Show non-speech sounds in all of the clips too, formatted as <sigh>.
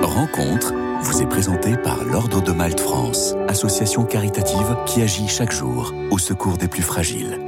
Rencontre vous est présentée par l'Ordre de Malte France, association caritative qui agit chaque jour au secours des plus fragiles.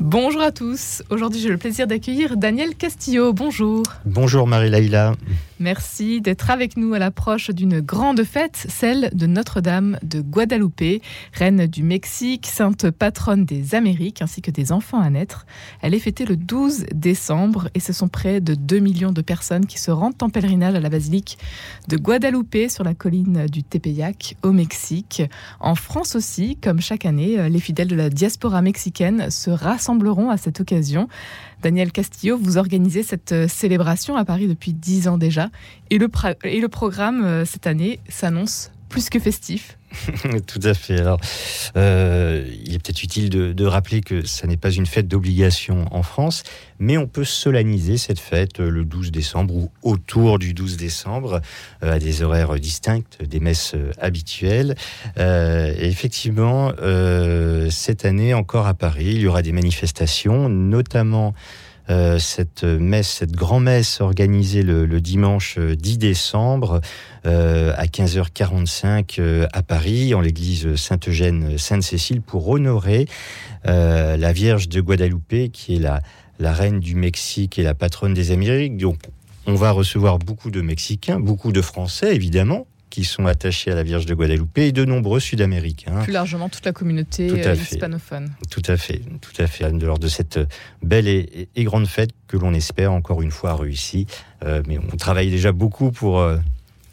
Bonjour à tous. Aujourd'hui, j'ai le plaisir d'accueillir Daniel Castillo. Bonjour. Bonjour Marie-Laïla. Merci d'être avec nous à l'approche d'une grande fête, celle de Notre-Dame de Guadalupe, reine du Mexique, sainte patronne des Amériques ainsi que des enfants à naître. Elle est fêtée le 12 décembre et ce sont près de 2 millions de personnes qui se rendent en pèlerinage à la basilique de Guadalupe sur la colline du Tepeyac au Mexique. En France aussi, comme chaque année, les fidèles de la diaspora mexicaine se rassembleront à cette occasion. Daniel Castillo, vous organisez cette euh, célébration à Paris depuis dix ans déjà. Et le, programme euh, cette année s'annonce plus que festif. <laughs> Tout à fait. Alors, euh, il est peut-être utile de, rappeler que ça n'est pas une fête d'obligation en France, mais on peut solenniser cette fête le 12 décembre ou autour du 12 décembre à des horaires distincts des messes habituelles. effectivement, cette année encore à Paris, il y aura des manifestations, notamment euh, cette messe, cette grand-messe organisée le, dimanche 10 euh, décembre euh, à 15h45 à Paris, en l'église Sainte-Eugène-Sainte-Cécile, pour honorer la Vierge de Guadalupe, qui est la, la reine du Mexique et la patronne des Amériques. Donc, on va recevoir beaucoup de Mexicains, beaucoup de Français, évidemment, qui sont attachés à la Vierge de Guadeloupe et de nombreux Sud-Américains. Plus largement toute la communauté euh, hispanophone. Tout à fait, tout à fait. Lors de cette belle et, grande fête que l'on espère encore une fois réussie. Euh, mais on travaille déjà beaucoup pour, euh,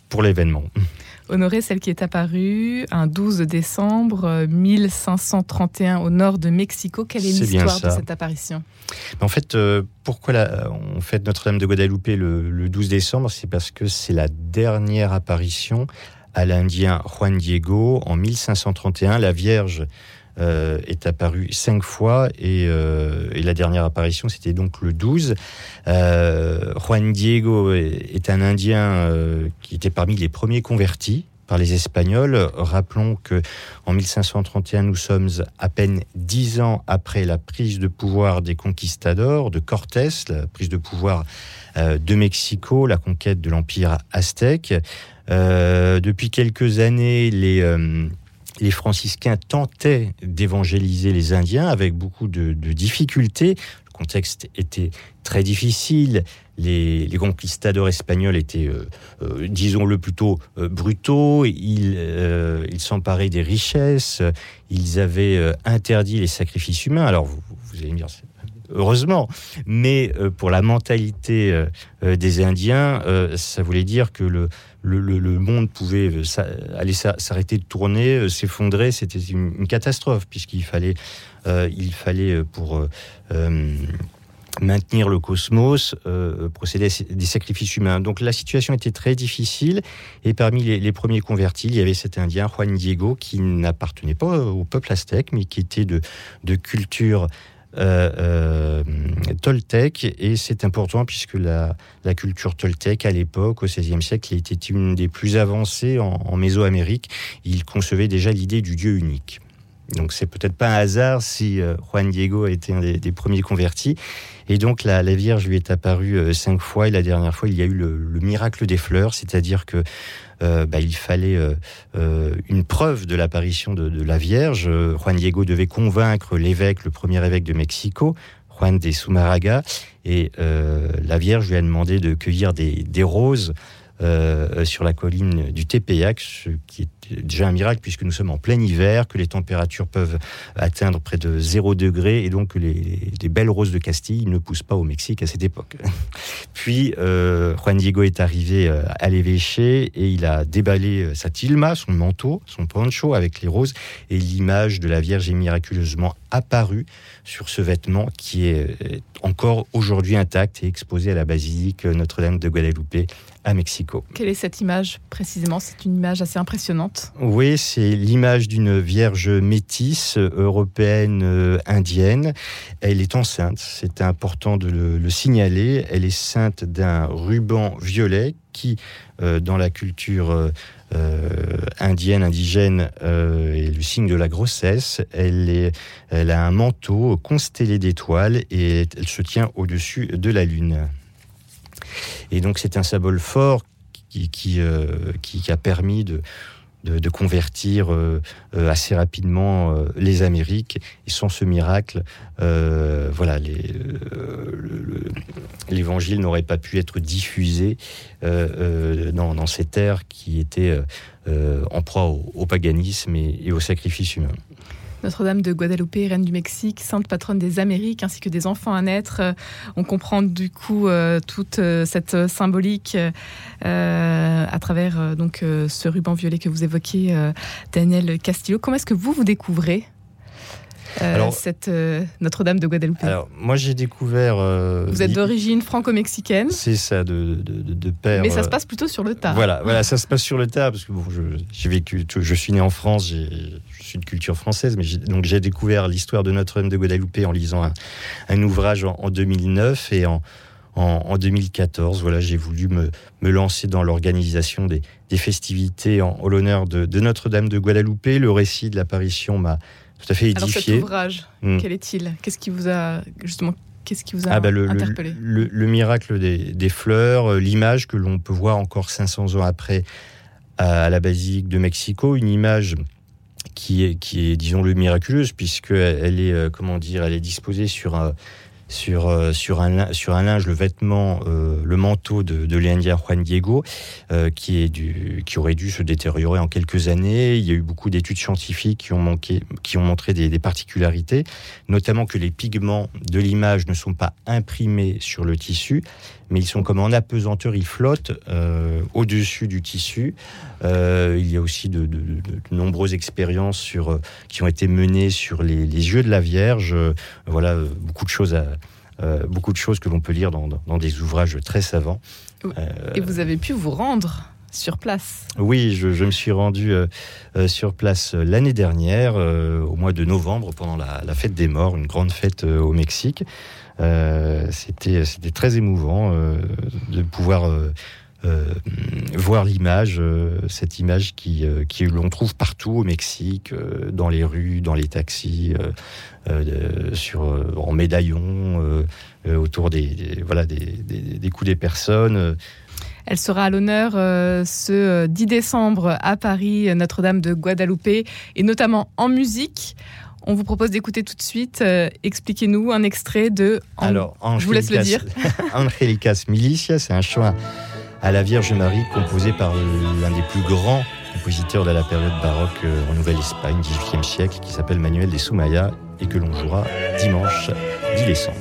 pour l'événement honorer celle qui est apparue un 12 décembre 1531 au nord de Mexico. Quelle est, l'histoire de cette apparition? En fait, euh, pourquoi on fête Notre-Dame de Guadalupe le, 12 décembre? C'est parce que c'est la dernière apparition à l'Indien Juan Diego en 1531. La Vierge euh, est apparue cinq fois euh, et, la dernière apparition c'était donc le 12. Juan Diego est, un Indien qui était parmi les premiers convertis par les Espagnols. Rappelons que en 1531, nous sommes à peine dix ans après la prise de pouvoir des conquistadors, de Cortés, la prise de pouvoir euh, de Mexico, la conquête de l'empire aztèque. Euh, depuis quelques années, les euh, les franciscains tentaient d'évangéliser les Indiens avec beaucoup de, difficultés. Le contexte était très difficile. Les, conquistadors espagnols étaient, euh, euh, disons-le plutôt, euh, brutaux. Ils s'emparaient des richesses. Ils avaient interdit les sacrifices humains. Alors, vous, vous allez me dire, heureusement. Mais pour la mentalité des Indiens, ça voulait dire que le, le, monde pouvait euh, aller s'arrêter de tourner, euh, s'effondrer. C'était une, catastrophe puisqu'il fallait, euh, il fallait pour maintenir le cosmos, procéder à des sacrifices humains. Donc la situation était très difficile et parmi les, premiers convertis, il y avait cet Indien Juan Diego qui n'appartenait pas au peuple aztèque mais qui était de, de culture euh, euh, et c'est important puisque la, culture toltèque à l'époque, au XVIe siècle, était une des plus avancées en, en Mésoamérique. Il concevait déjà l'idée du Dieu unique. Donc c'est peut-être pas un hasard si euh, Juan Diego a été un des, premiers convertis. Et donc la, Vierge lui est apparue euh, cinq fois et la dernière fois il y a eu le, miracle des fleurs, c'est-à-dire que euh, bah, il fallait une preuve de l'apparition de, la Vierge. Juan Diego devait convaincre l'évêque, le premier évêque de Mexico, Juan de Sumaraga, et la Vierge lui a demandé de cueillir des, roses sur la colline du Tepeyac, qui est déjà un miracle puisque nous sommes en plein hiver, que les températures peuvent atteindre près de 0 degré et donc que les, belles roses de Castille ne poussent pas au Mexique à cette époque. <laughs> Puis euh, Juan Diego est arrivé euh, à l'évêché et il a déballé sa tilma, son manteau, son poncho avec les roses et l'image de la Vierge est miraculeusement apparue sur ce vêtement qui est encore aujourd'hui intact et exposé à la basilique Notre-Dame de Guadalupe à Mexico. Quelle est cette image précisément? C'est une image assez impressionnante. Oui, c'est l'image d'une vierge métisse européenne euh, indienne. Elle est enceinte, c'est important de le, signaler. Elle est ceinte d'un ruban violet qui, euh, dans la culture euh, indienne, indigène, est le signe de la grossesse. Elle, est, elle a un manteau constellé d'étoiles et elle se tient au-dessus de la lune. Et donc c'est un symbole fort qui, qui, qui a permis de, convertir euh, euh, assez rapidement euh, les Amériques. Et sans ce miracle, voilà, l'évangile n'aurait pas pu être diffusé dans, ces terres qui étaient en proie au, paganisme et au sacrifice humain. Notre-Dame de Guadeloupe, reine du Mexique, sainte patronne des Amériques, ainsi que des enfants à naître. Euh, on comprend du coup euh, toute euh, cette symbolique à travers donc ce ruban violet que vous évoquiez, Daniel Castillo. Comment est-ce que vous vous découvrez euh, cette euh, Notre-Dame de Guadeloupe Alors, moi, j'ai découvert. Euh, Vous êtes d'origine franco-mexicaine C'est ça, de, de, de, père. Mais ça se passe plutôt sur le tas. Voilà, voilà ça se passe sur le tas, parce que bon, j'ai vécu, je suis né en France, je suis de culture française, mais donc j'ai découvert l'histoire de Notre-Dame de Guadeloupe en lisant un, ouvrage en, 2009 et en, en, 2014. Voilà, j'ai voulu me, me, lancer dans l'organisation des, des, festivités en, en l'honneur de, de Notre-Dame de Guadeloupe. Le récit de l'apparition m'a tout à fait édifié. Alors cet ouvrage, hmm. quel est-il? Qu'est-ce qui vous a justement Qu'est-ce qui vous a ah bah, le, interpellé? le, miracle des, fleurs, euh, l'image que l'on peut voir encore 500 ans après à, la basilique de Mexico, une image qui est, qui est disons-le, miraculeuse, puisqu'elle est, euh, comment dire, elle est disposée sur un, sur, euh, sur, un, sur un linge, le vêtement, euh, le manteau de, de l'Indien Juan Diego, euh, qui, est qui aurait dû se détériorer en quelques années. Il y a eu beaucoup d'études scientifiques qui ont, manqué, qui ont montré des, des particularités, notamment que les pigments de l'image ne sont pas imprimés sur le tissu, mais ils sont comme en apesanteur, ils flottent au-dessus du tissu. Il y a aussi de, de, nombreuses expériences sur, qui ont été menées sur les, les yeux de la Vierge. Voilà, beaucoup de choses, à, beaucoup de choses que l'on peut lire dans, dans, des ouvrages très savants. Et vous avez pu vous rendre sur place Oui, je, je, me suis rendu euh, sur place l'année dernière, euh, au mois de novembre, pendant la, la, fête des morts, une grande fête au Mexique. Euh, c'était c'était très émouvant euh, de pouvoir euh, voir l'image, cette image qui, qui l'on trouve partout au Mexique, dans les rues, dans les taxis, sur, en médaillon, autour des, des voilà, des, des, des, coups des personnes. Elle sera à l'honneur euh, ce 10 décembre à Paris, Notre-Dame de Guadeloupe, et notamment en musique. On vous propose d'écouter tout de suite. Euh, Expliquez-nous un extrait de. An... Alors, je vous laisse le dire. <laughs> Angelicas Milicia, c'est un chant à la Vierge Marie composé par l'un des plus grands compositeurs de la période baroque euh, en Nouvelle-Espagne, 18e siècle, qui s'appelle Manuel de Soumaya et que l'on jouera dimanche 10 décembre.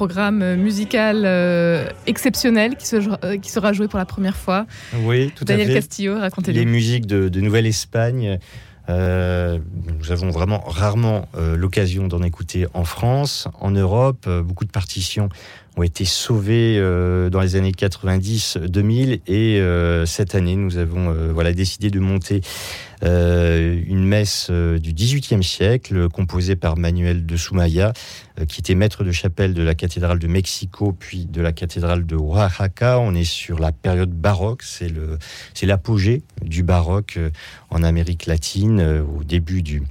Programme musical euh, exceptionnel qui, se, euh, qui, sera joué pour la première fois. Oui, tout Daniel à fait. Castillo, racontez-nous. Les musiques de, de Nouvelle-Espagne. Euh, nous avons vraiment rarement euh, l'occasion d'en écouter en France, en Europe. Beaucoup de partitions ont été sauvées euh, dans les années 90-2000 et euh, cette année nous avons euh, voilà décidé de monter une messe du XVIIIe siècle composée par Manuel de Soumaya qui était maître de chapelle de la cathédrale de Mexico puis de la cathédrale de Oaxaca. On est sur la période baroque, c'est le c'est l'apogée du baroque en Amérique latine au début du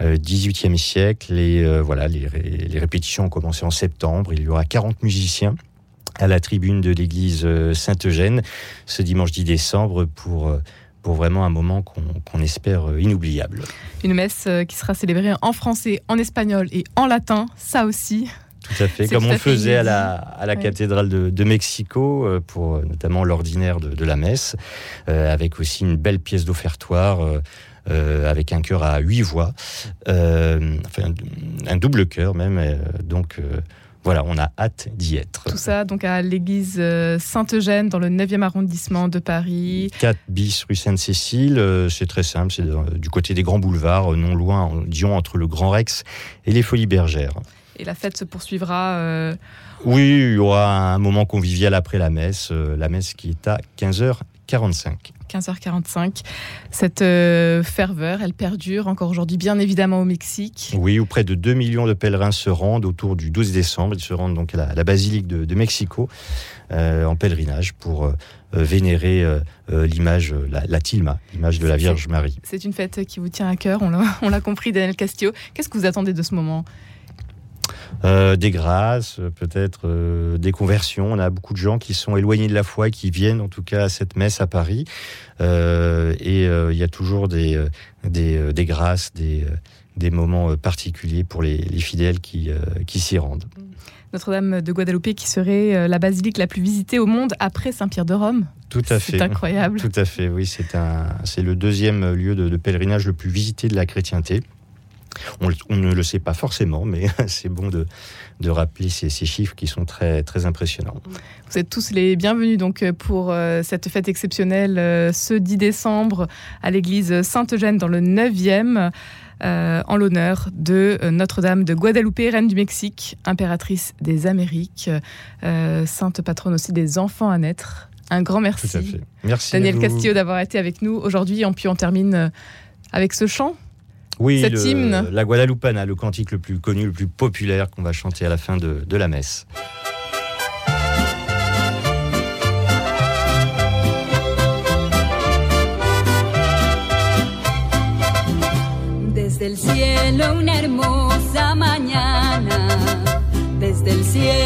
18e euh, siècle. Et euh, voilà, les, les, répétitions ont commencé en septembre. Il y aura 40 musiciens à la tribune de l'église euh, Saint-Eugène ce dimanche 10 décembre pour pour vraiment un moment qu'on qu espère inoubliable. Une messe qui sera célébrée en français, en espagnol et en latin, ça aussi. Tout à fait, comme on faisait à la, à la ouais. cathédrale de, de, Mexico, pour notamment l'ordinaire de, de, la messe, euh, avec aussi une belle pièce d'offertoire. Euh, avec un chœur à huit voix, euh, enfin un, double chœur même. Euh, donc voilà, on a hâte d'y être. Tout ça donc à l'église euh, Saint-Eugène dans le 9e arrondissement de Paris. 4 bis rue Sainte-Cécile, euh, c'est très simple, c'est du côté des grands boulevards, non loin, disons entre le Grand Rex et les Folies Bergères. Et la fête se poursuivra Oui, il y aura un moment convivial après la messe, la messe qui est à 15h45. 15h45. Cette euh, ferveur, elle perdure encore aujourd'hui, bien évidemment au Mexique. Oui, où près de 2 millions de pèlerins se rendent autour du 12 décembre. Ils se rendent donc à la, basilique de, Mexico euh, en pèlerinage pour euh, vénérer l'image, la, tilma, l'image de la Vierge Marie. C'est une fête qui vous tient à cœur, on l'a <laughs> compris, Daniel Castillo. Qu'est-ce que vous attendez de ce moment? Euh, des grâces, peut-être euh, des conversions. On a beaucoup de gens qui sont éloignés de la foi et qui viennent en tout cas à cette messe à Paris. Euh, et il y a toujours des, des, grâces, des, des moments particuliers pour les, fidèles qui, qui s'y rendent. Notre-Dame de Guadeloupe qui serait la basilique la plus visitée au monde après Saint-Pierre de Rome. Tout à fait. C'est incroyable. Tout à fait, oui. C'est le deuxième lieu de, pèlerinage le plus visité de la chrétienté. On, ne le sait pas forcément, mais <laughs> c'est bon de, rappeler ces, chiffres qui sont très, très impressionnants. Vous êtes tous les bienvenus donc pour euh, cette fête exceptionnelle euh, ce 10 décembre à l'église Sainte-Eugène dans le 9e. Euh, en l'honneur de Notre-Dame de Guadeloupe, reine du Mexique, impératrice des Amériques, sainte patronne aussi des enfants à naître. Un grand merci. Tout à fait. Merci Daniel Castillo d'avoir été avec nous aujourd'hui. Et puis on termine avec ce chant oui, la Guadalupana, le cantique le plus connu, le plus populaire qu'on va chanter à la fin de, de la messe. Desde el cielo una hermosa mañana, desde el cielo